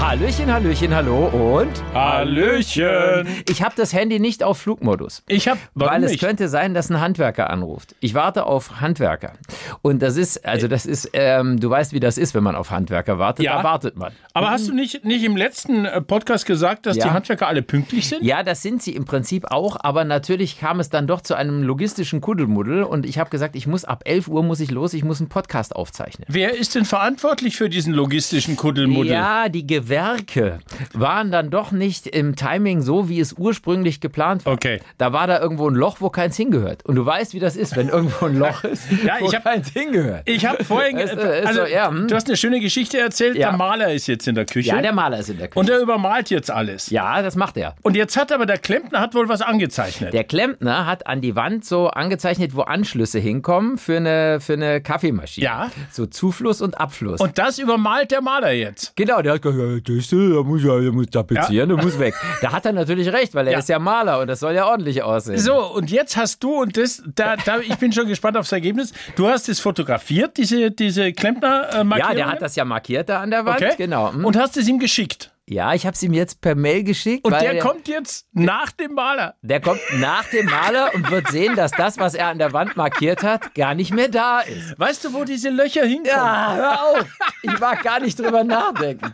Hallöchen, Hallöchen, hallo und Hallöchen. ich habe das Handy nicht auf Flugmodus. Ich habe, weil es nicht? könnte sein, dass ein Handwerker anruft. Ich warte auf Handwerker. Und das ist, also das ist, ähm, du weißt, wie das ist, wenn man auf Handwerker wartet. Ja. Da wartet man. Aber hast du nicht, nicht im letzten äh, Podcast gesagt, dass Ja. die Handwerker alle pünktlich sind? Ja, das sind sie im Prinzip auch, aber natürlich kam es dann doch zu einem logistischen Kuddelmuddel und ich habe gesagt, ich muss ab 11 Uhr muss ich los, ich muss einen Podcast aufzeichnen. Wer ist denn verantwortlich für diesen logistischen Kuddelmuddel? Ja, die Gewerke waren dann doch nicht im Timing so, wie es ursprünglich geplant war. Okay. Da war da irgendwo ein Loch, wo keins hingehört. Und du weißt, wie das ist, wenn irgendwo ein Loch ist, Ja, wo ich hab- keins hingehört. Ich habe vorhin, Ist, äh, ist also so, ja, hm. du hast eine schöne Geschichte erzählt. Ja. Der Maler ist jetzt in der Küche ja, der Maler ist in der Küche. und er übermalt jetzt alles. ja, das macht er. Und jetzt hat aber der Klempner hat wohl was angezeichnet. Der Klempner hat an die Wand so angezeichnet, wo Anschlüsse hinkommen für eine, für eine Kaffeemaschine. Ja. So Zufluss und Abfluss. und das übermalt der Maler jetzt. Genau, der hat gesagt, das, der muss ja, der muss tapezieren, der muss weg. Da hat er natürlich recht, weil er Ja. ist ja Maler und das soll ja ordentlich aussehen. So, und jetzt hast du, und das, da, da, ich bin schon gespannt aufs Ergebnis, du hast es fotografiert, diese, diese Klempner-Markierung. Ja, der hat das ja markiert da an der Wand, Okay. genau. Hm. Und hast es ihm geschickt. Ja, ich habe es ihm jetzt per Mail geschickt. Und weil der kommt jetzt nach dem Maler. Der kommt nach dem Maler und wird sehen, dass das, was er an der Wand markiert hat, gar nicht mehr da ist. Weißt du, wo diese Löcher hinkommen? Ja, hör auf. Ich mag gar nicht drüber nachdenken.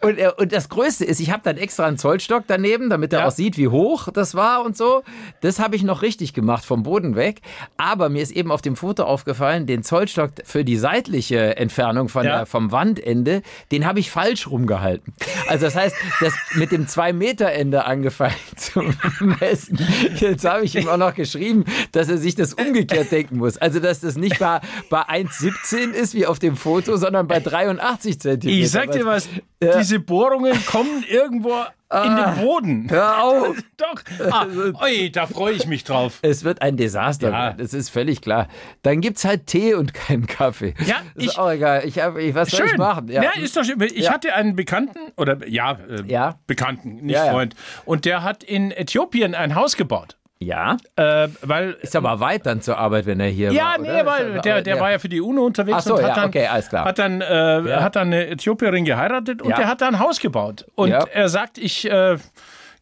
Und, äh, und das Größte ist, ich habe dann extra einen Zollstock daneben, damit er Ja. auch sieht, wie hoch das war und so. Das habe ich noch richtig gemacht, vom Boden weg. Aber mir ist eben auf dem Foto aufgefallen, den Zollstock für die seitliche Entfernung von Ja. der, vom Wandende, den habe ich falsch rumgehalten. Also das heißt, das mit dem 2-Meter-Ende angefangen zu messen. Jetzt habe ich ihm auch noch geschrieben, dass er sich das umgekehrt denken muss. Also dass das nicht bei, bei 1,17 ist wie auf dem Foto, sondern bei 83 Zentimeter. Ich sag dir was, Ja. diese Bohrungen kommen irgendwo in den Boden. Hör auf! Doch. Ah, oi, da freue ich mich drauf. Es wird ein Desaster, Ja. das ist völlig klar. Dann gibt's halt Tee und keinen Kaffee. Ja, ist ich- auch egal. Ich hab, ich, was soll ich Schön. machen? Ja, ist doch schön. Ich Ja. hatte einen Bekannten, oder ja, äh, Ja. Bekannten, nicht Ja, ja. Freund. Und der hat in Äthiopien ein Haus gebaut. Ja, Äh, weil ist aber weit dann zur Arbeit, wenn er hier Ja, war. nee, oder? weil der, aber- der war ja für die UNO unterwegs so, und ja, hat dann, okay, alles klar. Hat, dann, äh, hat dann eine Äthiopierin geheiratet und Ja. der hat da ein Haus gebaut. Und Ja. er sagt, ich äh,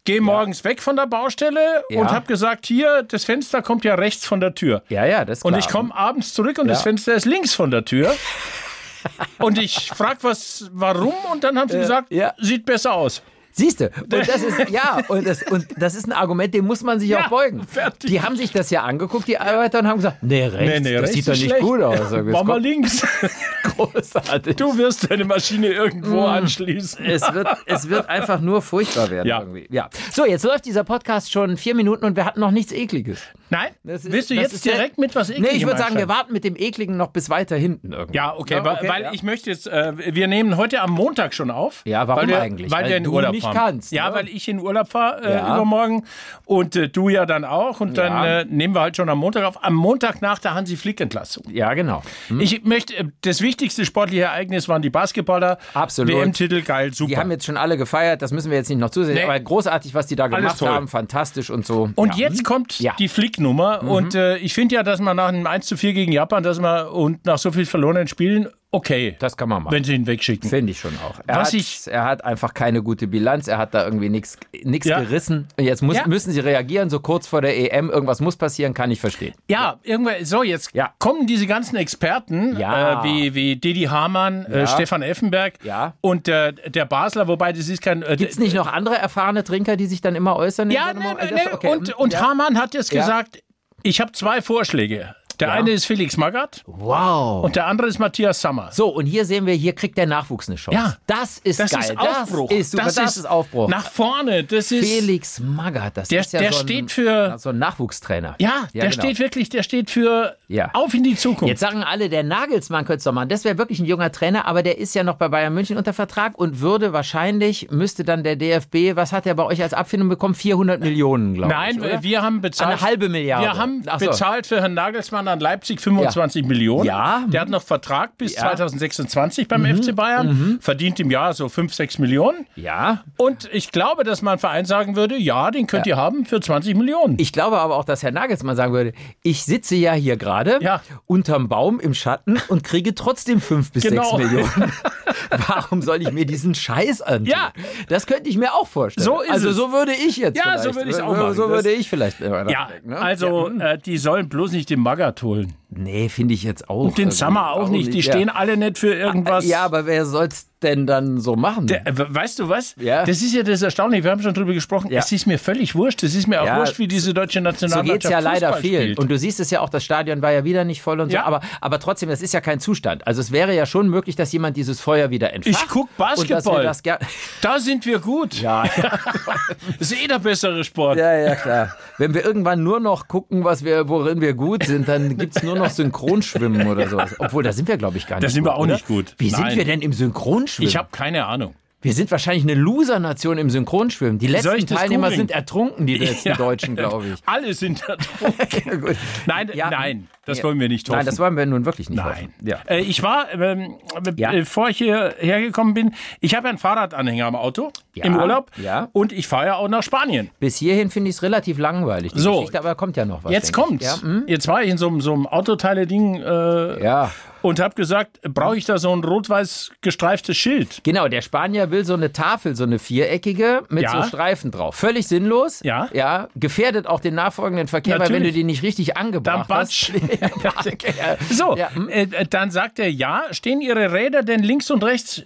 gehe morgens weg von der Baustelle Ja. und habe gesagt, hier, das Fenster kommt ja rechts von der Tür. Ja, ja, das ist Und klar. ich komme abends zurück und Ja. das Fenster ist links von der Tür. und ich frage was, warum? Und dann haben sie gesagt, ja. sieht besser aus. Siehst du, und das ist, ja, und das, und das ist ein Argument, dem muss man sich Ja, auch beugen. fertig. Die haben sich das ja angeguckt, die Arbeiter, und haben gesagt, nee, rechts, das rechts sieht doch nicht schlecht. gut aus. Es Mach mal links. großartig. Du wirst deine Maschine irgendwo anschließen. Es wird, es wird einfach nur furchtbar werden Ja. irgendwie. Ja. So, jetzt läuft dieser Podcast schon vier Minuten und wir hatten noch nichts Ekliges. Nein? Ist- Willst du jetzt ja- direkt mit was Nee, Ekligem ich würde sagen, wir warten mit dem Ekligen noch bis weiter hinten irgendwie. Ja, okay, Ja, weil, okay, weil ja. ich möchte jetzt, äh, wir nehmen heute am Montag schon auf. Ja, warum weil wir, eigentlich? Weil, Weil wir in du Urlaub nicht kannst, Ja, ne? weil ich in Urlaub fahre äh, Ja. übermorgen und äh, du ja dann auch und dann Ja. äh, nehmen wir halt schon am Montag auf. Am Montag nach der Hansi Flick Entlassung. Ja, genau. Ich möchte, äh, das wichtigste sportliche Ereignis waren die Basketballer. Absolut. WM-Titel, geil, super. Die haben jetzt schon alle gefeiert, das müssen wir jetzt nicht noch zusehen, Nee. aber großartig, was die da gemacht haben, fantastisch und so. Und ja. jetzt kommt Ja. Mhm. die Flick-Nummer. Und äh, ich finde ja, dass man nach einem 1 zu 4 gegen Japan, dass man und nach so viel verlorenen Spielen, okay, Das kann man machen. wenn sie ihn wegschicken. Finde ich schon auch. Er, Was hat, ich- er hat einfach keine gute Bilanz, er hat da irgendwie nichts Ja. gerissen. Und jetzt muss, Ja. müssen sie reagieren, so kurz vor der EM. Irgendwas muss passieren, kann ich verstehen. Ja, irgendwann, so jetzt Ja. kommen diese ganzen Experten, Ja. äh, wie, wie Didi Hamann, äh, Ja. Stefan Effenberg Ja. und äh, der Basler, wobei das ist kein... Äh, Gibt es nicht noch andere erfahrene Trinker, die sich dann immer äußern? Ja, Moment? nee, nee. Okay, und, und ja. Hamann hat jetzt Ja. gesagt, ich habe zwei Vorschläge. Der Ja. eine ist Felix Magath Wow. und der andere ist Matthias Sammer. so, und hier sehen wir, hier kriegt der Nachwuchs eine Chance. Ja. Das ist Das geil. ist Aufbruch. Das ist super. Das, ist Aufbruch. Nach vorne. Das ist... Felix Magath, das Der- ist ja der so ein, steht für- so ein Nachwuchstrainer. Ja, der genau. steht wirklich, der steht für Ja. auf in die Zukunft. Jetzt sagen alle, der Nagelsmann könnte es doch machen. Das wäre wirklich ein junger Trainer, aber der ist ja noch bei Bayern München unter Vertrag und würde wahrscheinlich, müsste dann der DFB, was hat er bei euch als Abfindung bekommen? 400 Millionen, glaube ich. Nein, oder? wir haben bezahlt. Eine halbe Milliarde. Wir haben so. bezahlt für Herrn Nagelsmann An Leipzig 25 Millionen. Ja. Der hat noch Vertrag bis Ja. Mhm. 2026 beim FC Bayern, verdient im Jahr so 5, 6 Millionen. Ja. Und ich glaube, dass man ein Verein sagen würde, ja, den könnt ihr haben für 20 Millionen. Ich glaube aber auch, dass Herr Nagelsmann sagen würde, ich sitze ja hier gerade Ja. unterm Baum im Schatten und kriege trotzdem fünf bis Genau. sechs Millionen. Warum soll ich mir diesen Scheiß antun? Ja. Das könnte ich mir auch vorstellen. So ist also so würde ich jetzt Ja, so würde ich's auch machen. So würde ich vielleicht. ja, ne? also Ja. äh, die sollen bloß nicht den Magath holen. Nee, finde ich jetzt auch. Und den Summer auch nicht. Die ja. stehen alle nicht für irgendwas. Ja, aber wer soll's denn dann so machen? Der, äh, weißt du was? Ja. Das ist ja das Erstaunliche. Wir haben schon drüber gesprochen. Ja. Es ist mir völlig wurscht. Es ist mir auch Ja. wurscht, wie diese deutsche so Nationalmannschaft geht's ja leider Fußball vielen. spielt. Und du siehst es ja auch, das Stadion war ja wieder nicht voll und so. Aber, aber trotzdem, das ist ja kein Zustand. Also es wäre ja schon möglich, dass jemand dieses Feuer wieder entfacht. Ich guck Und dass wir Basketball. da sind wir gut. ja, Das ist eh der bessere Sport. ja, ja, klar. Wenn wir irgendwann nur noch gucken, was wir, worin wir gut sind, dann gibt's nur noch Synchronschwimmen oder sowas. Obwohl, da sind wir, glaube ich, gar nicht Da sind wir gut, auch oder? nicht gut. Wie Nein. sind wir denn im Synchronschwimmen? Ich habe keine Ahnung. wir sind wahrscheinlich eine Loser-Nation im Synchronschwimmen. Die letzten Teilnehmer googeln? sind ertrunken, die letzten Ja. Deutschen, glaube ich. Alle sind gut. Nein, Ja. nein, das Ja. wollen wir nicht hoffen. Nein, das wollen wir nun wirklich nicht Nein. hoffen. Ja. Äh, ich war, ähm, Ja. äh, bevor ich hierher gekommen bin, ich habe einen Fahrradanhänger am Auto Ja. im Urlaub Ja. und ich fahre ja auch nach Spanien. Bis hierhin finde ich es relativ langweilig, die So. Geschichte, aber kommt ja noch was. Jetzt. Ja, hm? Jetzt war ich in so, einem- so einem Autoteile-Ding äh, ja. und habe gesagt, brauche ich da so ein rot-weiß gestreiftes Schild? Genau, der Spanier will so eine Tafel, so eine viereckige mit Ja. so Streifen drauf. Völlig sinnlos. Ja. Ja. Gefährdet auch den nachfolgenden Verkehr, weil wenn Natürlich. du die nicht richtig angebracht Dann hast. Ja. So, Ja, äh, dann sagt er, ja, stehen Ihre Räder denn links und rechts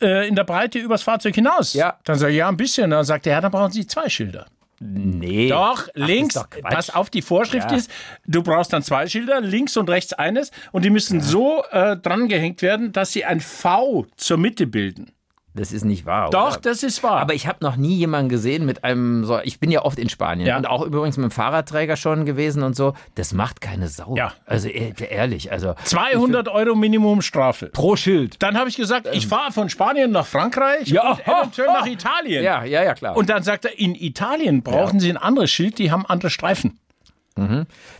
äh, in der Breite übers Fahrzeug hinaus? Ja. Dann sage ich, ja, ein bisschen. Dann sagt er, ja, dann brauchen Sie zwei Schilder. Nee. Doch, links, ist doch pass auf, die Vorschrift Ja. ist, du brauchst dann zwei Schilder, links und rechts eines, und die müssen so äh, dran gehängt werden, dass sie ein V zur Mitte bilden. Das ist nicht wahr. Doch, oder? das ist wahr. Aber ich habe noch nie jemanden gesehen mit einem so. Ich bin ja oft in Spanien Ja. und auch übrigens mit dem Fahrradträger schon gewesen und so. Das macht keine Sau. Ja. Also eh- ehrlich, also 200 Euro Minimumstrafe. pro Schild. Dann habe ich gesagt, ich fahre von Spanien nach Frankreich Ähm. Ja. und eventuell nach Italien. Ja, ja, ja, klar. Und dann sagt er, in Italien brauchen Sie ein anderes Schild, die haben andere Streifen.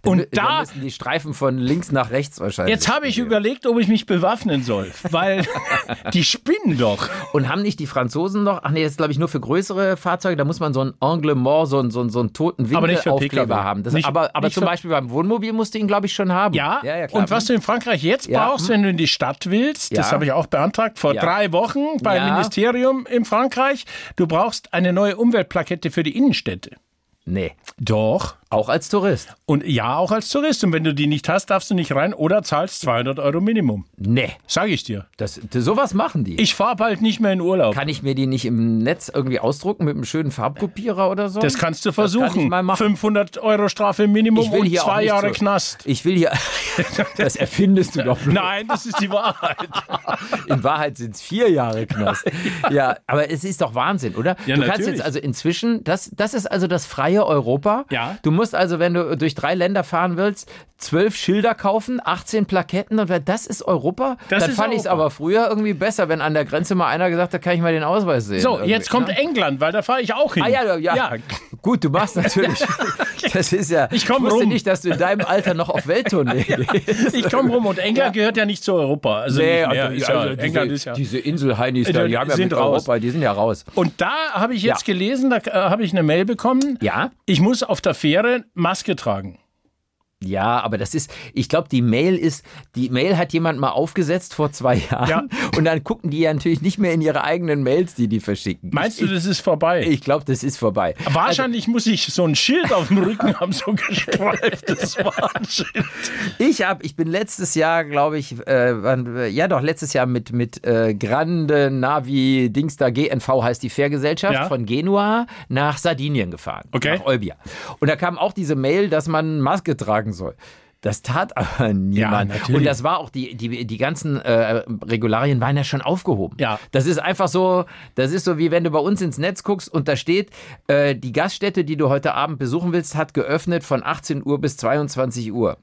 Und da da, müssen die Streifen von links nach rechts wahrscheinlich. jetzt habe ich überlegt, ob ich mich bewaffnen soll, weil die spinnen doch. Und haben nicht die Franzosen noch, ach nee, das ist glaube ich nur für größere Fahrzeuge, da muss man so ein Angle mort, so einen, so einen, so einen toten Aber nicht für Windelaufkleber PKW. haben. Das, Nicht- aber aber nicht zum Beispiel beim Wohnmobil musst du ihn glaube ich schon haben. Ja, ja, ja klar. und was du in Frankreich jetzt Ja. brauchst, wenn du in die Stadt willst, das habe ich auch beantragt vor drei Wochen beim. Ministerium in Frankreich, du brauchst eine neue Umweltplakette für die Innenstädte. Nee, Doch. Auch als Tourist. Und ja, auch als Tourist. Und wenn du die nicht hast, darfst du nicht rein oder zahlst 200 Euro Minimum. Nee, Sag ich dir. das, sowas machen die. Ich fahre bald nicht mehr in Urlaub. Kann ich mir die nicht im Netz irgendwie ausdrucken mit einem schönen Farbkopierer oder so? das kannst du kann versuchen. machen. 500 Euro Strafe Minimum und zwei Jahre so- Knast. Ich will hier. Das erfindest du doch bloß. Nein, das ist die Wahrheit. In Wahrheit sind es vier Jahre Knast. Ja, aber es ist doch Wahnsinn, oder? Ja, du kannst natürlich. jetzt also inzwischen, das, das ist also das freie Europa. Ja. Du musst also, wenn du durch drei Länder fahren willst, zwölf Schilder kaufen, 18 Plaketten und das ist Europa, Das dann ist fand ich es aber früher irgendwie besser, wenn an der Grenze mal einer gesagt hat, kann ich mal den Ausweis sehen. So, jetzt kommt ne? England, weil da fahre ich auch hin. Ah ja, ja, Ja. Gut, du machst natürlich. Das ist ja. Ich komm wusste rum. nicht, dass du in deinem Alter noch auf Welttournee gehst. Ich komme rum und England gehört ja nicht zu Europa. Also Nee, also, ja, also England diese, ist ja. diese Inselheinis da, Die haben ja sind mit raus. Europa, die sind ja raus. Und da habe ich jetzt gelesen, da äh, habe ich eine Mail bekommen. Ja? Ich muss auf der Fähre Maske tragen. Ja, aber das ist, ich glaube, die Mail ist, die Mail hat jemand mal aufgesetzt vor zwei Jahren Ja. und dann gucken die ja natürlich nicht mehr in ihre eigenen Mails, die die verschicken. Meinst ich, du, das ist vorbei? Ich glaube, das ist vorbei. Wahrscheinlich muss ich so ein Schild auf dem Rücken haben, so gestreiftes Warnschild. Ich habe, ich bin letztes Jahr, glaube ich, äh, ja doch, letztes Jahr mit, mit äh, Grande Navi Dings da GNV heißt die Fährgesellschaft Ja. von Genua nach Sardinien gefahren. Okay. Nach Olbia. Und da kam auch diese Mail, dass man Maske tragen soll. Das tat aber niemand. natürlich. und das war auch, die, die, die ganzen äh, Regularien waren ja schon aufgehoben. Ja. Das ist einfach so, das ist so wie wenn du bei uns ins Netz guckst und da steht, äh, die Gaststätte, die du heute Abend besuchen willst, hat geöffnet von 18 Uhr bis 22 Uhr.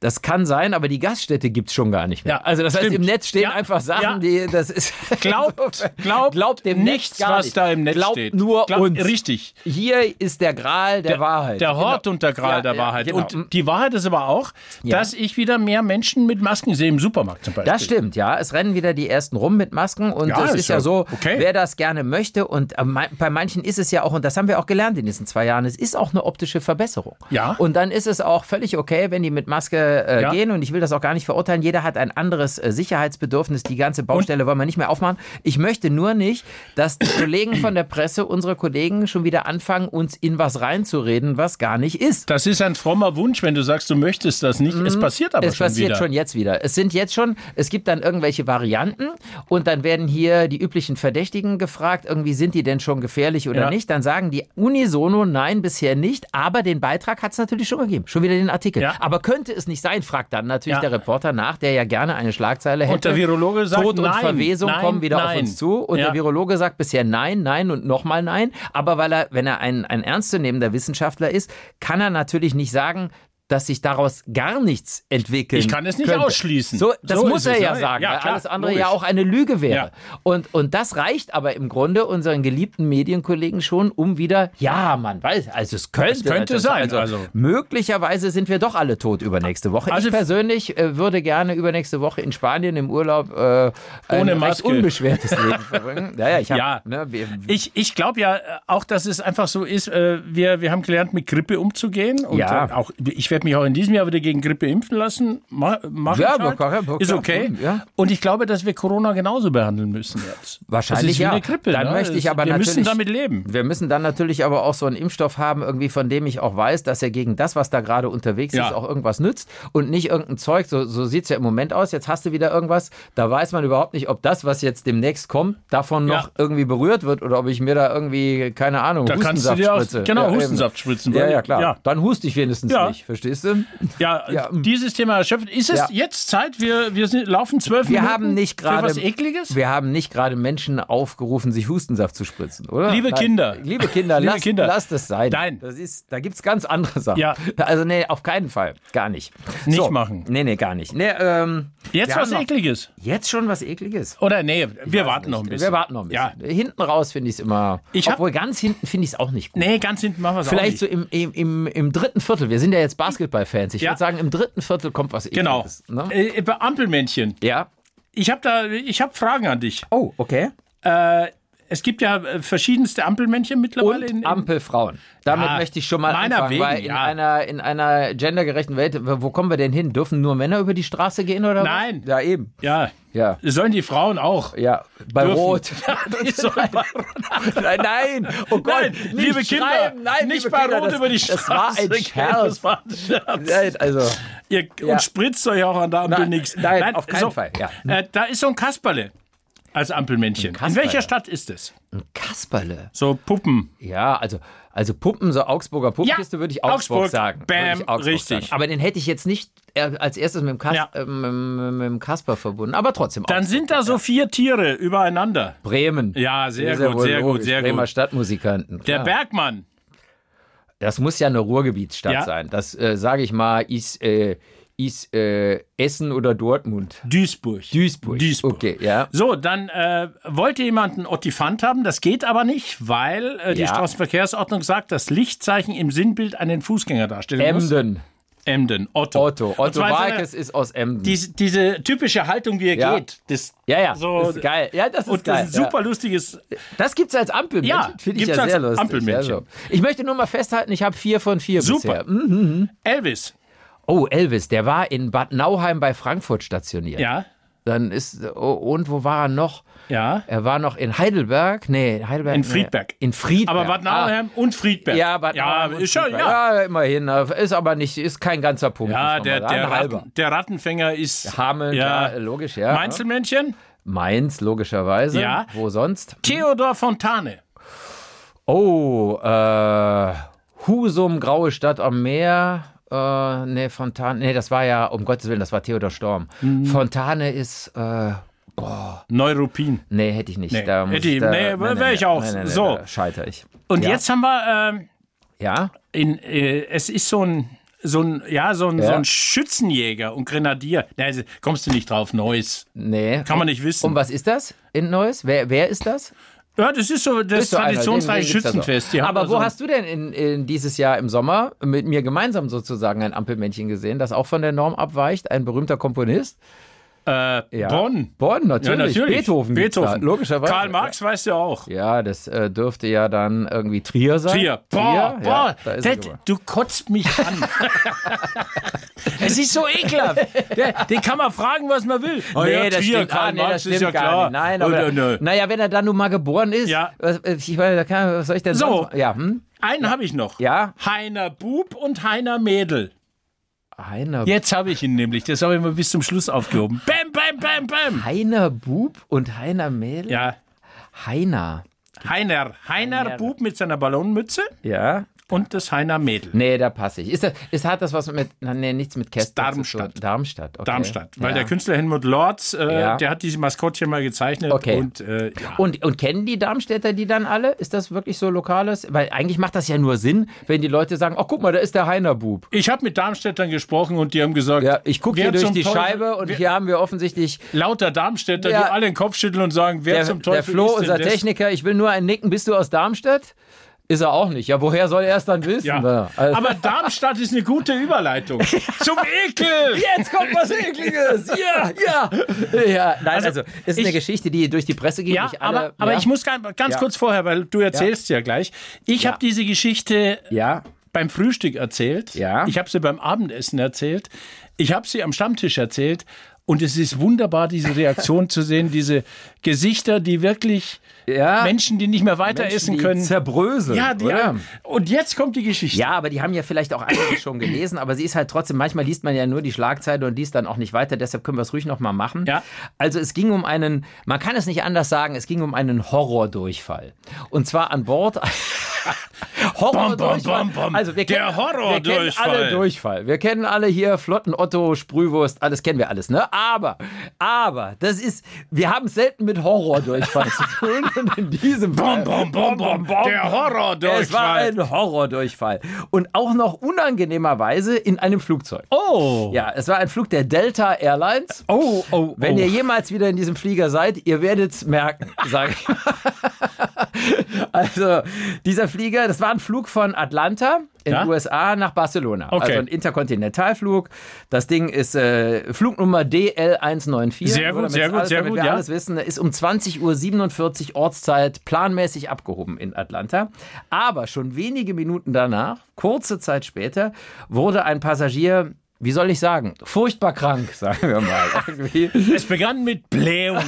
Das kann sein, aber die Gaststätte gibt's schon gar nicht mehr. Ja, also das heißt, stimmt. im Netz stehen Ja, einfach Sachen, ja. die, das ist... Glaubt, glaubt, Glaubt dem nichts, was nicht. da im Netz Glaubt steht. nur Glaubt- uns. Richtig. Hier ist der Gral der, Wahrheit. Der Hort Genau. und der Gral Ja, der ja, Wahrheit. genau. Und die Wahrheit ist aber auch, auch, dass ich wieder mehr Menschen mit Masken sehe im Supermarkt zum Beispiel. Das stimmt, ja. Es rennen wieder die ersten rum mit Masken und Ja, es ist ist ja ja so, okay. wer das gerne möchte und äh, bei manchen ist es ja auch, und das haben wir auch gelernt in diesen zwei Jahren, es ist auch eine optische Verbesserung. Ja. Und dann ist es auch völlig okay, wenn die mit Maske äh, Ja. gehen und ich will das auch gar nicht verurteilen. Jeder hat ein anderes äh, Sicherheitsbedürfnis. Die ganze Baustelle wollen wir nicht mehr aufmachen. Ich möchte nur nicht, dass die Kollegen von der Presse, unsere Kollegen, schon wieder anfangen, uns in was reinzureden, was gar nicht ist. Das ist ein frommer Wunsch, wenn du sagst, du möchtest das nicht. Es passiert aber Mhm. Es schon passiert wieder. schon jetzt wieder. Es sind jetzt schon, es gibt dann irgendwelche Varianten und dann werden hier die üblichen Verdächtigen gefragt, irgendwie sind die denn schon gefährlich oder Ja. nicht. Dann sagen die unisono, nein, bisher nicht, aber den Beitrag hat es natürlich schon gegeben. Schon wieder den Artikel. Ja. Aber könnte es nicht sein, fragt dann natürlich Ja. der Reporter nach, der ja gerne eine Schlagzeile hätte. Und der Virologe sagt, Tod und nein, Verwesung nein, kommen wieder auf nein. uns zu. Und der Virologe sagt bisher nein, nein und nochmal nein. Aber weil er, wenn er ein, ein ernstzunehmender Wissenschaftler ist, kann er natürlich nicht sagen, dass sich daraus gar nichts entwickeln Ich kann es nicht könnte. ausschließen. So, das So muss er es, ja ne? sagen, Ja, weil klar, alles andere logisch. ja auch eine Lüge wäre. Ja. Und, und das reicht aber im Grunde unseren geliebten Medienkollegen schon, um wieder, ja, man weiß, also es könnte, Es könnte das- sein, Also, also. möglicherweise sind wir doch alle tot übernächste Woche. Also- ich persönlich äh, würde gerne übernächste Woche in Spanien im Urlaub äh, ein Ohne Maske. unbeschwertes Leben verbringen. Ja, ja, ich hab, Ja. Ne, wir, Ich, ich glaube ja äh, auch, dass es einfach so ist, äh, wir, wir haben gelernt, mit Grippe umzugehen. Und Ja. äh, auch, ich werde mich auch in diesem Jahr wieder gegen Grippe impfen lassen. Ma, mach Ja, ich halt. klar, Ist okay. ja. Und ich glaube, dass wir Corona genauso behandeln müssen jetzt. Wahrscheinlich ja. eine Grippe. Dann ne? möchte ich aber wir natürlich, müssen damit leben. Wir müssen dann natürlich aber auch so einen Impfstoff haben, irgendwie von dem ich auch weiß, dass er gegen das, was da gerade unterwegs Ja. ist, auch irgendwas nützt und nicht irgendein Zeug. So, so sieht es ja im Moment aus. Jetzt hast du wieder irgendwas. Da weiß man überhaupt nicht, ob das, was jetzt demnächst kommt, davon noch Ja. irgendwie berührt wird oder ob ich mir da irgendwie, keine Ahnung, Da kannst du Hustensaft dir auch, spritze. genau, Ja. Hustensaft spritzen. Ja, ja, klar. Dann huste ich wenigstens nicht. Verstehst du? ja, Ja. dieses Thema erschöpft. Ist es Ja. jetzt Zeit? Wir, wir sind, laufen zwölf Wir Minuten haben nicht für gerade. was Ekliges? Wir haben nicht gerade Menschen aufgerufen, sich Hustensaft zu spritzen, oder? Liebe Nein. Kinder. Liebe Kinder, Liebe lasst, Kinder. lasst es sein. Nein. Das ist, da gibt es ganz andere Sachen. Ja. Also, nee, auf keinen Fall. Gar nicht. Nicht machen. Nee, nee, gar nicht. Nee, ähm, Jetzt was Ekliges? Jetzt schon was Ekliges. Oder nee, wir warten noch ein bisschen. Wir warten noch ein bisschen. Ja. Hinten raus finde ich es immer. Ich hab- obwohl ganz hinten finde ich es auch nicht gut. Nee, ganz hinten machen wir es auch Vielleicht nicht. so im, im, im, im dritten Viertel. Wir sind ja jetzt Basketball-Fans. Ich Ja. würde sagen, im dritten Viertel kommt was Genau. Ekliges. Ne? Äh, bei Ampelmännchen. Ja. Ich habe da, ich habe Fragen an dich. Oh, okay. Äh, es gibt ja äh, verschiedenste Ampelmännchen mittlerweile. Und in, in, Ampelfrauen. Damit Ja, möchte ich schon mal anfangen, wegen, weil in, ja. einer, in einer gendergerechten Welt, wo kommen wir denn hin? Dürfen nur Männer über die Straße gehen oder Nein. was? Ja, eben. ja, Ja. sollen die Frauen auch. Ja, bei Dürfen. Rot. Nein, nein, oh Gott, Nein, liebe Kinder, nein, nicht liebe bei Kinder, Rot das, über die Das Straße war ein Scherz. Das war ein Scherz. Nein, also, Ihr, Ja. Und spritzt euch auch an der Ampel Nein, nichts. nein, auf keinen Fall, ja. Äh, da ist so ein Kasperle als Ampelmännchen. In welcher Stadt ist es? ein Kasperle. So Puppen. Ja, also, also Puppen, so Augsburger Puppenkiste Ja, würde ich Augsburg, Augsburg. sagen. Bam, Augsburg richtig. Sagen. Aber den hätte ich jetzt nicht äh, als erstes mit dem, Kas Ja. äh, mit, dem Kasper verbunden. Aber trotzdem Dann Augsburg. sind da so vier Tiere übereinander. Bremen. Ja, sehr ja gut, sehr gut, sehr Bremer gut. Stadtmusikanten. Der klar. Bergmann. Das muss ja eine Ruhrgebietsstadt Ja. sein. Das, äh, sage ich mal, ist, äh, ist äh, Essen oder Dortmund. Duisburg. Duisburg. Duisburg. Okay, ja. So, dann äh, wollte jemand einen Ottifant haben, das geht aber nicht, weil äh, die Ja. Straßenverkehrsordnung sagt, dass Lichtzeichen im Sinnbild einen Fußgänger darstellen muss. Emden. Emden, Otto. Otto. Otto Walkes ist aus Emden. Diese, diese typische Haltung, wie er Ja. geht. Das, ja, ja. so, das ist geil. Ja, das ist Und geil. das ist ein super lustiges. Ja. Das gibt's als Ampelmännchen. Ja, Finde ich ja als sehr lustig. Ampelmännchen. Ja, so. Ich möchte nur mal festhalten, ich habe vier von vier Super. bisher. Hm. Elvis. Oh, Elvis, der war in Bad Nauheim bei Frankfurt stationiert. Ja, Dann ist, oh, und wo war er noch? ja. Er war noch in Heidelberg. Nee, Heidelberg. In nee. Friedberg. In Friedberg. Aber Bad Nauheim und Friedberg. Ah. Ja, Bad ja, Nauheim ist schon, ja. ja, immerhin. Ist aber nicht, ist kein ganzer Punkt. Ja, der, der. Ratten, der Rattenfänger ist. Hameln, ja. ja, logisch, ja. Mainzelmännchen. Mainz, logischerweise. Ja. Wo sonst? Theodor Fontane. Oh, äh, Husum, Graue Stadt am Meer. Äh, nee, Fontane. Nee, das war ja, um Gottes Willen, das war Theodor Storm. Mhm. Fontane ist, äh, Neuruppin. nee, hätte ich nicht. Nee, da hätte ich- da, nee, wär ich auch so. Da scheiter ich. Und Ja. jetzt haben wir. ähm, Ja? in, äh, es ist so ein, so ein, ja, so ein, Ja. so ein Schützenjäger und Grenadier. Ne, also kommst du nicht drauf, Neues. Nee. Kann man nicht wissen. Um was ist das in Neues? Wer, wer ist das? Ja, das ist so das Ist traditionsreiche da so. Schützenfest. Haben Aber da wo so ein- hast du denn in, in dieses Jahr im Sommer mit mir gemeinsam sozusagen ein Ampelmännchen gesehen, das auch von der Norm abweicht? Ein berühmter Komponist? Äh, Ja. Bonn? Bonn, Ja, natürlich. natürlich. Beethoven. Beethoven. Da, logischerweise. Karl Marx weißt du auch. Ja, das äh, dürfte ja dann irgendwie Trier sein. Trier. Boah, ja, boah. da ist Ted, geboren. du kotzt mich an. es ist so ekelhaft. Den kann man fragen, was man will. Oh ja, das Trier, stimmt, Karl ah, nee, Marx das ist ja klar. nicht. Nein, Oh, aber, nö, nö. naja, wenn er dann nun mal geboren ist, Ja. was, ich meine, kann, was soll ich denn So. sonst Ja, hm? Einen habe ich noch. Ja. Heiner Bub und Heiner Mädel. Heiner, Jetzt habe ich ihn nämlich. Das habe ich mal bis zum Schluss aufgehoben. Bam, bam, bam, bam. Heiner Bub und Heiner Mädel? Ja, Heiner. Heiner. Heiner Heiner. Bub mit seiner Ballonmütze Ja. Und das Heiner Mädel. Nee, da passe ich. Ist das, ist, hat das was mit, nee, nichts mit Kästner Darmstadt. zu tun? Darmstadt, okay. Darmstadt. Weil ja. der Künstler Helmut Lorz, äh, Ja. der hat diese Maskottchen mal gezeichnet. Okay. Und, äh, ja. Und, und kennen die Darmstädter die dann alle? Ist das wirklich so lokales? Weil eigentlich macht das ja nur Sinn, wenn die Leute sagen, oh guck mal, da ist der Heiner Bub. Ich habe mit Darmstädtern gesprochen und die haben gesagt, Ja, ich gucke hier durch die Teufel- Scheibe und wer, hier haben wir offensichtlich lauter Darmstädter, die alle den Kopf schütteln und sagen, wer der, zum Teufel der Flo, ist unser? Techniker, ich will nur ein Nicken, bist du aus Darmstadt? Ist er auch nicht. Ja, woher soll er es dann wissen? Ja. Also- Aber Darmstadt ist eine gute Überleitung. Zum Ekel! Jetzt kommt was Ekliges. Ja, ja. Ja, nein, also, ist eine ich- Geschichte, die durch die Presse geht. Ja, alle, aber, aber ich muss ganz, ganz kurz vorher, weil du erzählst ja, gleich. Ich habe diese Geschichte Ja, beim Frühstück erzählt. Ja. Ich habe sie beim Abendessen erzählt. Ich habe sie am Stammtisch erzählt. Und es ist wunderbar, diese Reaktion zu sehen, diese Gesichter, die wirklich ja. Menschen, die nicht mehr weiter Menschen, essen die können. Zerbröseln. Ja, die oder? Und jetzt kommt die Geschichte. Ja, aber die haben ja vielleicht auch einige schon gelesen, aber sie ist halt trotzdem, manchmal liest man ja nur die Schlagzeile und liest dann auch nicht weiter, deshalb können wir es ruhig nochmal machen. Ja. Also es ging um einen, man kann es nicht anders sagen, es ging um einen Horrordurchfall. Und zwar an Bord. Horrordurchfall. Bom, bom, bom. Also wir Der kennen, Wir kennen alle Durchfall. Wir kennen alle hier Flotten Otto, Sprühwurst, alles kennen wir alles, ne? Aber, aber, das ist, wir haben es selten mit Horrordurchfall zu tun. Und in diesem Fall, bom, bom, bom. Der Horrordurchfall. Es war ein Horrordurchfall. Und auch noch unangenehmerweise in einem Flugzeug. Oh. Ja, es war ein Flug der Delta Airlines. Oh, oh, Wenn oh. ihr jemals wieder in diesem Flieger seid, ihr werdet es merken, sage ich. also, dieser Flieger, das war ein Flug von Atlanta in Ja? den USA nach Barcelona. Okay. Also ein Interkontinentalflug. Das Ding ist äh, Flugnummer DL194. Sehr gut, sehr gut, alles, sehr gut, wir ja. alles wissen, ist um 20.47 Uhr Ortszeit planmäßig abgehoben in Atlanta. Aber schon wenige Minuten danach, kurze Zeit später, wurde ein Passagier wie soll ich sagen, furchtbar krank, sagen wir mal. Irgendwie. Es begann mit Blähungen.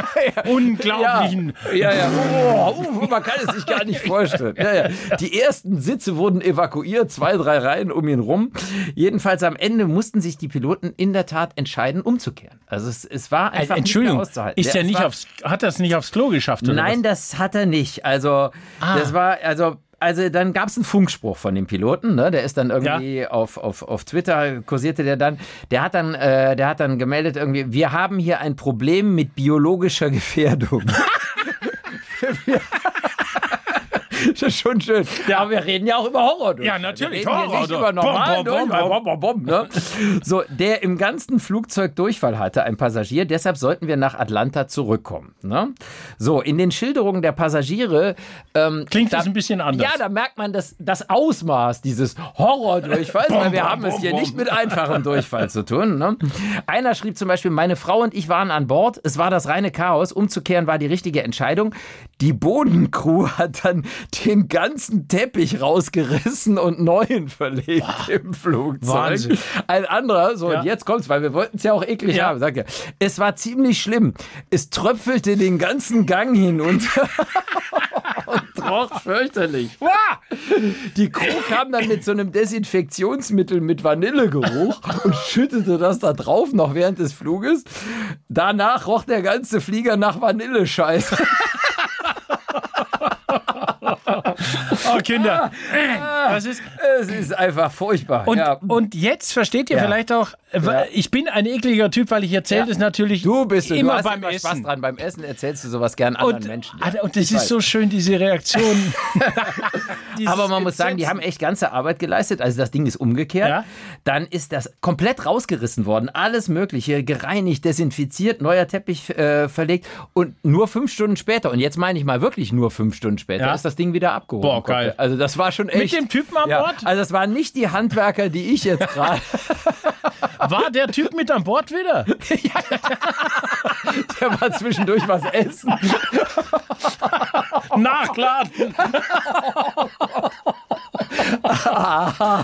Unglaublichen. Ja, ja. Oh, uh, man kann es sich gar nicht vorstellen. Ja, ja. Die ersten Sitze wurden evakuiert, zwei, drei Reihen um ihn rum. Jedenfalls am Ende mussten sich die Piloten in der Tat entscheiden, umzukehren. Also es, es war einfach Äh, Entschuldigung, nicht auszuhalten. ist Ja, nicht war, aufs, hat das nicht aufs Klo geschafft? Oder Nein, das hat er nicht. Also das war, also also dann gab es einen Funkspruch von dem Piloten, ne? Der ist dann irgendwie auf, auf, auf Twitter kursierte der dann. Der hat dann, äh, der hat dann gemeldet irgendwie, wir haben hier ein Problem mit biologischer Gefährdung. Das ist schon schön. Ja, aber wir reden ja auch über Horror. Ja, natürlich, Wir reden Horror nicht über normalen Bom, bom, bom, Durchfall. Bom, bom, bom, ne? So, der im ganzen Flugzeug Durchfall hatte, ein Passagier. Deshalb sollten wir nach Atlanta zurückkommen. Ne? So, in den Schilderungen der Passagiere ähm, Klingt da, das ein bisschen anders. Ja, da merkt man das, das Ausmaß dieses Horrordurchfalls, weil wir haben es hier nicht mit einfachem Durchfall zu tun. Ne? Einer schrieb zum Beispiel, meine Frau und ich waren an Bord, es war das reine Chaos, umzukehren war die richtige Entscheidung. Die Bodencrew hat dann den ganzen Teppich rausgerissen und neuen verlegt im Flugzeug. Wahnsinn. Ein anderer, so Ja. und jetzt kommt's, weil wir wollten es ja auch eklig Ja. haben, sagt er, es war ziemlich schlimm. Es tröpfelte den ganzen Gang hinunter und roch fürchterlich. Die Crew kam dann mit so einem Desinfektionsmittel mit Vanillegeruch und schüttete das da drauf noch während des Fluges. Danach roch der ganze Flieger nach Vanillescheiß. Oh, Kinder. Das ist, Es ist einfach furchtbar. und, ja. und jetzt versteht ihr Ja. vielleicht auch, Ja. ich bin ein ekliger Typ, weil ich erzähle Ja. es natürlich Du bist es. immer du beim immer Spaß Essen. dran. Beim Essen erzählst du sowas gern anderen Und, Menschen. ah, und das Ich ist so schön, diese Reaktion. Aber man muss sagen, die haben echt ganze Arbeit geleistet. Also das Ding ist umgekehrt. Ja. Dann ist das komplett rausgerissen worden. Alles Mögliche, gereinigt, desinfiziert, neuer Teppich äh, verlegt. Und nur fünf Stunden später, und jetzt meine ich mal wirklich nur fünf Stunden später, ist das Ding wieder abgehoben. Boah, geil. Also das war schon echt. dem Typen an ja. Bord? Also das waren nicht die Handwerker, die ich jetzt gerade. War der Typ mit an Bord wieder? Der war zwischendurch was essen. Nachladen.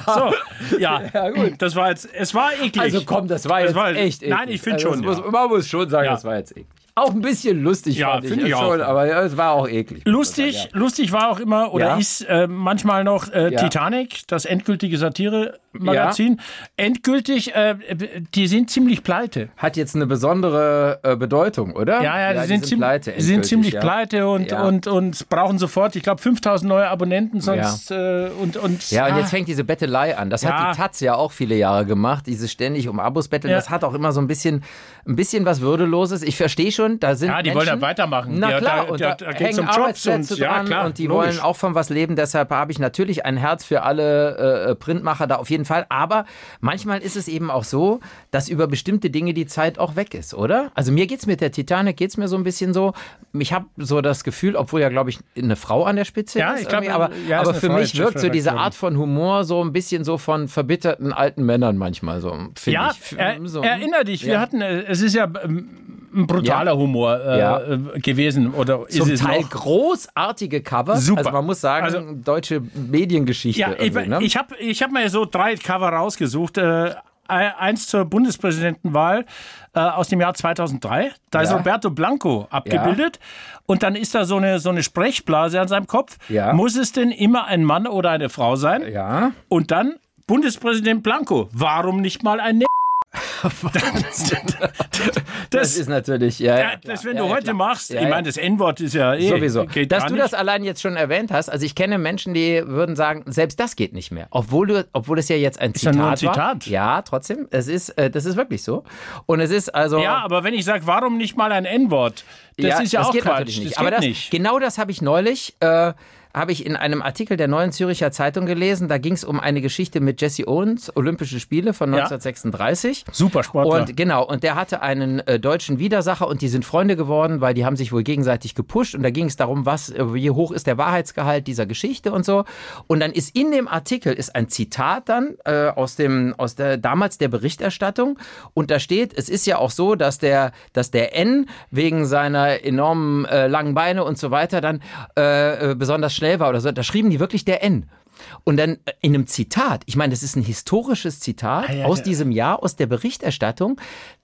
so, ja, gut. das war jetzt, es war eklig. Also komm, das war jetzt war- echt eklig. Nein, ich finde also schon, das ja. Muss, man muss schon sagen, Ja. das war jetzt eklig. Auch ein bisschen lustig Ja, fand ich, finde ich es auch. schon, aber ja, es war auch eklig. Lustig, lustig war auch immer oder Ja. ist äh, manchmal noch äh, Ja. Titanic, das endgültige Satire-Magazin. Endgültig, äh, die sind ziemlich pleite. Hat jetzt eine besondere äh, Bedeutung, oder? Ja, ja, die, sind, ziem- pleite. die sind ziemlich ja. pleite und, Ja. und, und brauchen sofort, ich glaube, 5000 neue Abonnenten, sonst äh, und, und Ja, und ah, jetzt fängt diese Bettelei an. Das Ja. hat die Taz ja auch viele Jahre gemacht, dieses ständig um Abos betteln. Ja. Das hat auch immer so ein bisschen, ein bisschen was Würdeloses. Ich verstehe schon, da sind Ja, die Menschen, wollen ja weitermachen. Na Ja, klar, da- und da- da, da hängen um Jobs Arbeitsplätze und- ja, dran klar, und die logisch. wollen auch von was leben. Deshalb habe ich natürlich ein Herz für alle äh, Printmacher da auf jeden Fall. Aber manchmal ist es eben auch so, dass über bestimmte Dinge die Zeit auch weg ist, oder? Also mir geht's mit der Titanic geht's mir so ein bisschen so. Ich habe so das Gefühl, obwohl ja glaube ich eine Frau an der Spitze Ja, ist, ich glaub, aber, ja, aber für Frau, mich wirkt so diese. Art von Humor so ein bisschen so von verbitterten alten Männern manchmal so. Ja, ich. er, so. erinner dich, wir Ja. hatten, äh, es ist ja ähm, ein brutaler Humor äh, Ja. äh, gewesen oder ist Zum es Teil noch? großartige Cover. Super. Also man muss sagen, Also- deutsche Mediengeschichte. Ja, ich, ne? ich habe ich hab mir so drei Cover rausgesucht. Äh, eins zur Bundespräsidentenwahl äh, aus dem Jahr 2003. Da ist Ja. Roberto Blanco abgebildet. Und dann ist da so eine, so eine Sprechblase an seinem Kopf. Ja. Muss es denn immer ein Mann oder eine Frau sein? ja. Und dann Bundespräsident Blanco. Warum nicht mal ein Ne Das, ist natürlich, ja. Ja, ja, das, wenn ja, du ja, heute klar. machst, Ja, ich ja. meine, das N-Wort ist ja eh. Sowieso. Dass du nicht. das allein jetzt schon erwähnt hast, also ich kenne Menschen, die würden sagen, selbst das geht nicht mehr. Obwohl, du, obwohl es ja jetzt ein ja Zitat nur ein war. Zitat. Ja, trotzdem. Es ist, äh, das ist wirklich so. Und es ist also. Ja, aber wenn ich sage, warum nicht mal ein N-Wort? Das ist ja das auch geht Quatsch. natürlich nicht. Das Aber geht das, nicht. genau das habe ich neulich. Äh, habe ich in einem Artikel der Neuen Züricher Zeitung gelesen. Da ging es um eine Geschichte mit Jesse Owens, Olympische Spiele von Ja. 1936. Super Sportler. Und genau, und der hatte einen äh, deutschen Widersacher und die sind Freunde geworden, weil die haben sich wohl gegenseitig gepusht und da ging es darum, was, äh, wie hoch ist der Wahrheitsgehalt dieser Geschichte und so. Und dann ist in dem Artikel ist ein Zitat dann äh, aus dem aus der damals der Berichterstattung und da steht, es ist ja auch so, dass der dass der N wegen seiner enormen äh, langen Beine und so weiter dann äh, äh, besonders schnell war oder so. Da schrieben die wirklich der N. Und dann äh, in einem Zitat, ich meine, das ist ein historisches Zitat Ah, ja, aus ja. diesem Jahr, aus der Berichterstattung,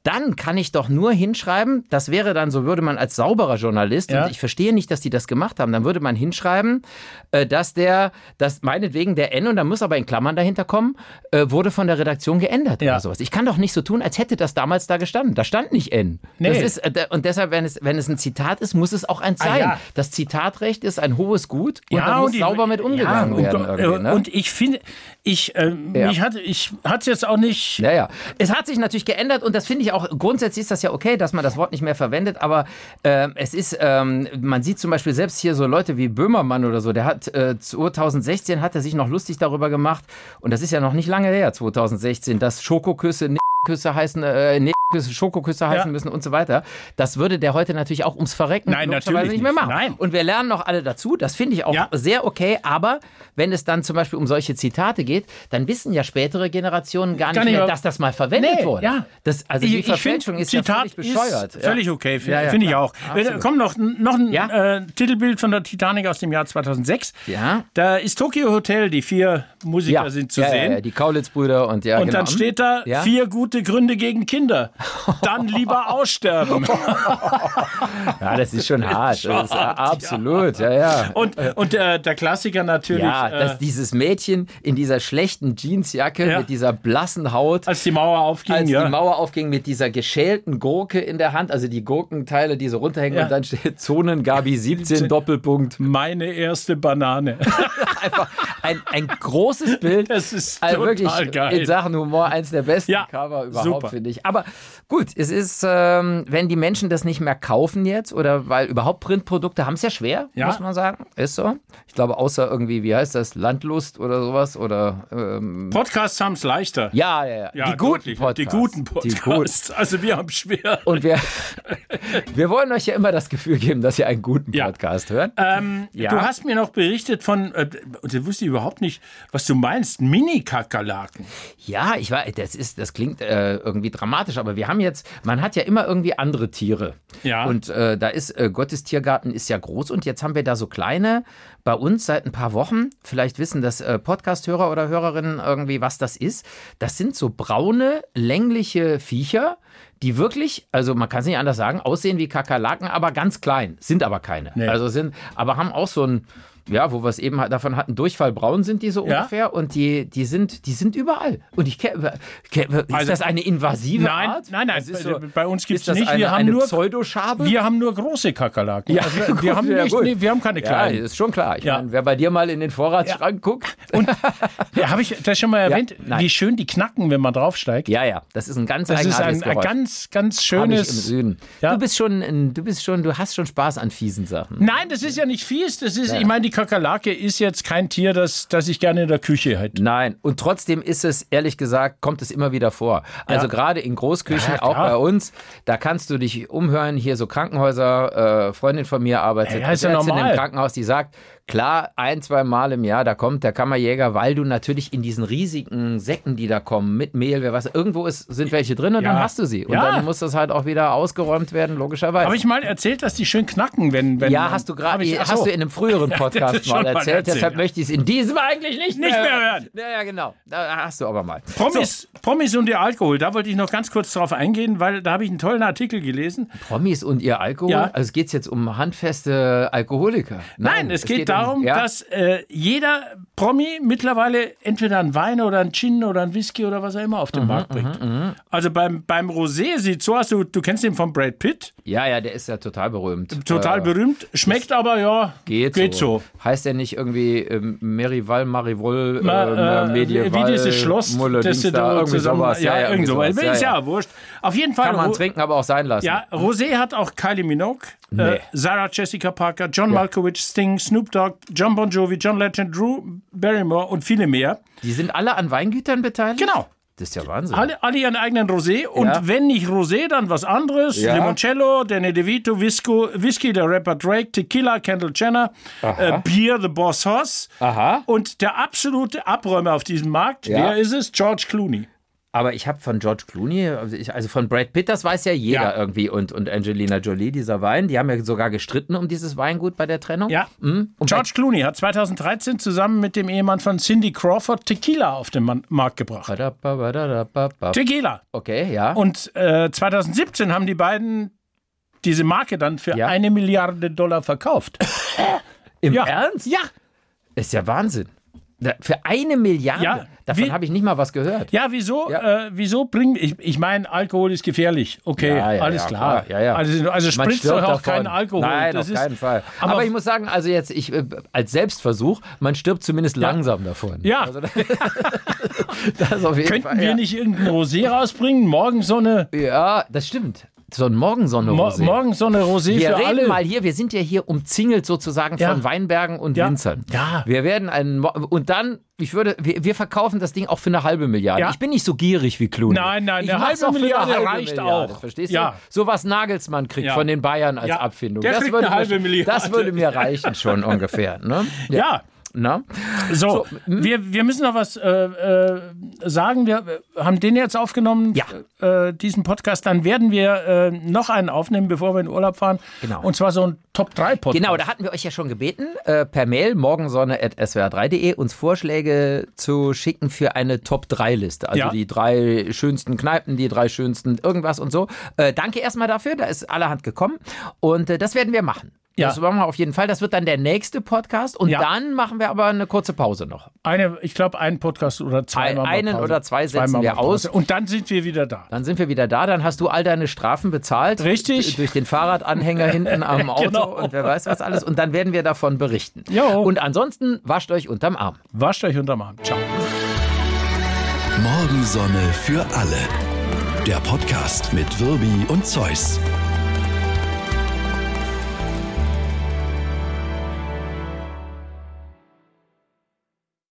dann kann ich doch nur hinschreiben, das wäre dann, so würde man als sauberer Journalist, Ja. und ich verstehe nicht, dass die das gemacht haben, dann würde man hinschreiben, äh, dass der, dass meinetwegen der N, und da muss aber in Klammern dahinter kommen, äh, wurde von der Redaktion geändert Ja. oder sowas. Ich kann doch nicht so tun, als hätte das damals da gestanden. Da stand nicht N. Nee. Ist, äh, und deshalb, wenn es, wenn es ein Zitat ist, muss es auch eins Ah, sein. ja. Das Zitatrecht ist ein hohes Gut und da muss die- sauber mit umgegangen ja, werden. Und, ne? und ich finde, ich, äh, Ja. ich hatte es jetzt auch nicht. Ja, ja. Es hat sich natürlich geändert und das finde ich auch, grundsätzlich ist das ja okay, dass man das Wort nicht mehr verwendet, aber ähm, es ist, ähm, man sieht zum Beispiel selbst hier so Leute wie Böhmermann oder so, der hat äh, 2016 hat er sich noch lustig darüber gemacht und das ist ja noch nicht lange her, 2016, dass Schokoküsse, Küsse heißen, äh, Schokoküsse heißen Ja. müssen und so weiter. Das würde der heute natürlich auch ums Verrecken Nein, natürlich nicht mehr machen. Nein. Und wir lernen noch alle dazu, das finde ich auch Ja. sehr okay, aber wenn es dann zum Beispiel um solche Zitate geht, dann wissen ja spätere Generationen gar nicht nicht mehr, dass das mal verwendet Nee, wurde. ja. Das, also die Verfälschung find, ist ja Zitat völlig bescheuert. Ist völlig okay, finde Ja, ja, finde ich auch. Absolut. Äh, Kommt noch, noch ein Ja. äh, Titelbild von der Titanic aus dem Jahr 2006. Ja. Da ist Tokyo Hotel, die vier Musiker ja. sind zu ja, sehen. Ja, ja, die Kaulitz-Brüder und ja, Und genau. dann steht da Ja. vier gute Gründe gegen Kinder. dann lieber aussterben. Ja, das ist schon hart. Das ist, absolut, ja, ja. Und, und der, der Klassiker natürlich. Ja, äh, dass dieses Mädchen in dieser schlechten Jeansjacke Ja. mit dieser blassen Haut, als die Mauer aufging, als ja. die Mauer aufging, mit dieser geschälten Gurke in der Hand, also die Gurkenteile, die so runterhängen und dann steht Zonengabi 17 Doppelpunkt. Meine erste Banane. Einfach ein, ein großes Bild. Das ist Also total wirklich geil. in Sachen Humor eins der besten Cover überhaupt, finde ich. Aber gut, es ist, ähm, wenn die Menschen das nicht mehr kaufen jetzt oder weil überhaupt Printprodukte haben es ja schwer, Ja. muss man sagen. Ist so. Ich glaube, außer irgendwie, wie heißt das, Landlust oder sowas oder ähm, Podcasts haben es leichter. ja, ja, ja. Ja, die guten. Podcasts. Die guten Die guten. Podcasts. Also wir haben schwer. Und wir, wir wollen euch ja immer das Gefühl geben, dass ihr einen guten Ja. Podcast hört. Ähm, Ja. Du hast mir noch berichtet von, äh, und das wusste ich überhaupt nicht, was du meinst, Mini-Kakerlaken. Ja, ich war, das ist, das klingt äh, irgendwie dramatisch, aber wir haben jetzt, man hat ja immer irgendwie andere Tiere. Ja. Und äh, da ist, äh, Gottes Tiergarten ist ja groß und jetzt haben wir da so kleine bei uns seit ein paar Wochen. Vielleicht wissen das äh, Podcast-Hörer oder Hörerinnen irgendwie, was das ist. Das sind so braune, längliche Viecher, die wirklich, also man kann es nicht anders sagen, aussehen wie Kakerlaken, aber ganz klein, sind aber keine. Nee. Also sind, aber haben auch so ein, ja, wo wir es eben davon hatten, Durchfallbraun sind die so Ja. ungefähr und die, die sind, die sind überall. Und ich kenne, ist Also- das eine invasive Nein, Art? nein, nein, ist bei- so, bei uns ist das nicht. Eine, Wir haben eine nur- Pseudoschabe? Wir haben nur große Kakerlaken. Ja, also wir, gut, wir, haben ja, nicht, nee, wir haben keine ja, kleinen. ist schon klar. Ich Ja. meine, wer bei dir mal in den Vorratsschrank guckt. Und ja, habe ich das schon mal erwähnt, wie schön die knacken, wenn man draufsteigt? Ja, ja, das ist ein ganz Das ist eigenartiges ein, ein Geräusch. ganz, ganz ich im schönes. Süden. Ja. Du bist schon, ein- du bist schon, du hast schon Spaß an fiesen Sachen. Nein, das ist ja nicht fies. Das ist, ich meine, die Kakerlake ist jetzt kein Tier, das, das ich gerne in der Küche hätte. Nein, und trotzdem ist es, ehrlich gesagt, kommt es immer wieder vor. Also Ja. gerade in Großküchen, Ja, auch bei uns, da kannst du dich umhören, hier so Krankenhäuser, äh, Freundin von mir arbeitet, Ja, ist ja normal. im Krankenhaus, die sagt, klar, ein, zwei Mal im Jahr, da kommt der Kammerjäger, weil du natürlich in diesen riesigen Säcken, die da kommen, mit Mehl, wer was, irgendwo ist, sind welche drin und Ja. dann hast du sie. Und Ja. dann muss das halt auch wieder ausgeräumt werden, logischerweise. Habe ich mal erzählt, dass die schön knacken, wenn. wenn ja, hast du gerade, hast so. du in einem früheren Podcast schon mal mal erzählt, erzählt, deshalb möchte ich es in diesem eigentlich nicht, Nicht mehr hören. Ja, ja, genau. Da hast du aber mal. Promis, Promis und ihr Alkohol, da wollte ich noch ganz kurz drauf eingehen, weil da habe ich einen tollen Artikel gelesen. Promis und ihr Alkohol? Ja. Also geht es jetzt um handfeste Alkoholiker? Nein, es, geht, um- darum, ja? dass äh, jeder Promi mittlerweile entweder einen Wein oder einen Gin oder einen Whisky oder was er immer auf den Mhm, Markt bringt. Also beim, beim Rosé sieht so aus, du, du kennst den von Brad Pitt, Ja, ja, der ist ja total berühmt. total Äh, berühmt, schmeckt aber ja, Geht, geht so. so. Heißt der nicht irgendwie ähm, Merival, Marivol, Ma, ähm, äh, Medieval, wie dieses Schloss, Mulle, das du da, irgendwie zusammen, sowas. ja, irgendwie irgend sowas. sowas. Ist ja, wurscht. Auf jeden Fall. Kann man Ro- trinken, aber auch sein lassen. Ja, Rosé hat auch Kylie Minogue, Nee. äh, Sarah Jessica Parker, John Malkovich, Sting, Snoop Dogg, John Bon Jovi, John Legend, Drew Barrymore und viele mehr. Die sind alle an Weingütern beteiligt? Genau. Das ist ja Wahnsinn. Alle, alle ihren eigenen Rosé und Ja. wenn nicht Rosé, dann was anderes. Ja. Limoncello, Danny DeVito, Visco, Whisky, der Rapper Drake, Tequila, Kendall Jenner, äh, Bier, The Boss Hoss. Aha. Und der absolute Abräumer auf diesem Markt, Ja. wer ist es? George Clooney. Aber ich habe von George Clooney, also also von Brad Pitt, das weiß ja jeder Ja. irgendwie und, und Angelina Jolie, dieser Wein, die haben ja sogar gestritten um dieses Weingut bei der Trennung. Ja. Mhm. Und George Clooney hat 2013 zusammen mit dem Ehemann von Cindy Crawford Tequila auf den Markt gebracht. Tequila. Okay, ja. Und äh, 2017 haben die beiden diese Marke dann für Ja. eine Milliarde Dollar verkauft. Im ja. Ernst? Ja. Ist ja Wahnsinn. Für eine Milliarde? Ja, Davon habe ich nicht mal was gehört. Ja, wieso? Ja. Äh, wieso bringen. Ich, ich meine, Alkohol ist gefährlich. Okay, Ja, ja, alles klar. klar. Ja, ja. Also, also spritzt doch auch davon. keinen Alkohol. Nein, das auf ist, keinen Fall. Aber, Aber, ich muss sagen, also jetzt, ich, äh, als Selbstversuch, man stirbt zumindest langsam davon. Ja. Also, das jeden könnten Fall, wir nicht irgendein Rosé rausbringen? Morgen so eine, Ja, das stimmt. So ein Morgensonne Mo Rosé. morgen so eine Rosé Wir für reden alle. mal hier, wir sind ja hier umzingelt sozusagen Ja. von Weinbergen und Ja. Winzern. Ja. Wir werden einen Mo und dann, ich würde, wir, wir verkaufen das Ding auch für eine halbe Milliarde. Ja. Ich bin nicht so gierig wie Clooney. Nein, nein, ich eine halbe für Milliarde eine reicht Milliarde, auch. Verstehst Ja. du? So was Nagelsmann kriegt von den Bayern als. Abfindung. Der das würde eine halbe mir, Milliarde. Das würde mir reichen schon ungefähr. Ne? ja. Na? So, wir, wir müssen noch was äh, äh, sagen. Wir haben den jetzt aufgenommen, Ja. äh, diesen Podcast. Dann werden wir äh, noch einen aufnehmen, bevor wir in Urlaub fahren. Genau. Und zwar so ein Top-3-Podcast. Genau, da hatten wir euch ja schon gebeten, äh, per Mail morgensonne.swr3.de uns Vorschläge zu schicken für eine Top-3-Liste. Also Ja. die drei schönsten Kneipen, die drei schönsten irgendwas und so. Danke erstmal dafür, da ist allerhand gekommen. Und das werden wir machen. Ja. Das machen wir auf jeden Fall. Das wird dann der nächste Podcast. Und Ja. dann machen wir aber eine kurze Pause noch. Eine, ich glaube, einen Podcast oder zwei. Ein- machen wir einen Pause. oder zwei setzen machen wir aus. Und dann sind wir wieder da. Dann sind wir wieder da, dann hast du all deine Strafen bezahlt. Richtig. Durch den Fahrradanhänger hinten am Auto Genau. und wer weiß was alles. Und dann werden wir davon berichten. Jo. Und ansonsten wascht euch unterm Arm. Wascht euch unterm Arm. Ciao. Morgensonne für alle. Der Podcast mit Wirbi und Zeus.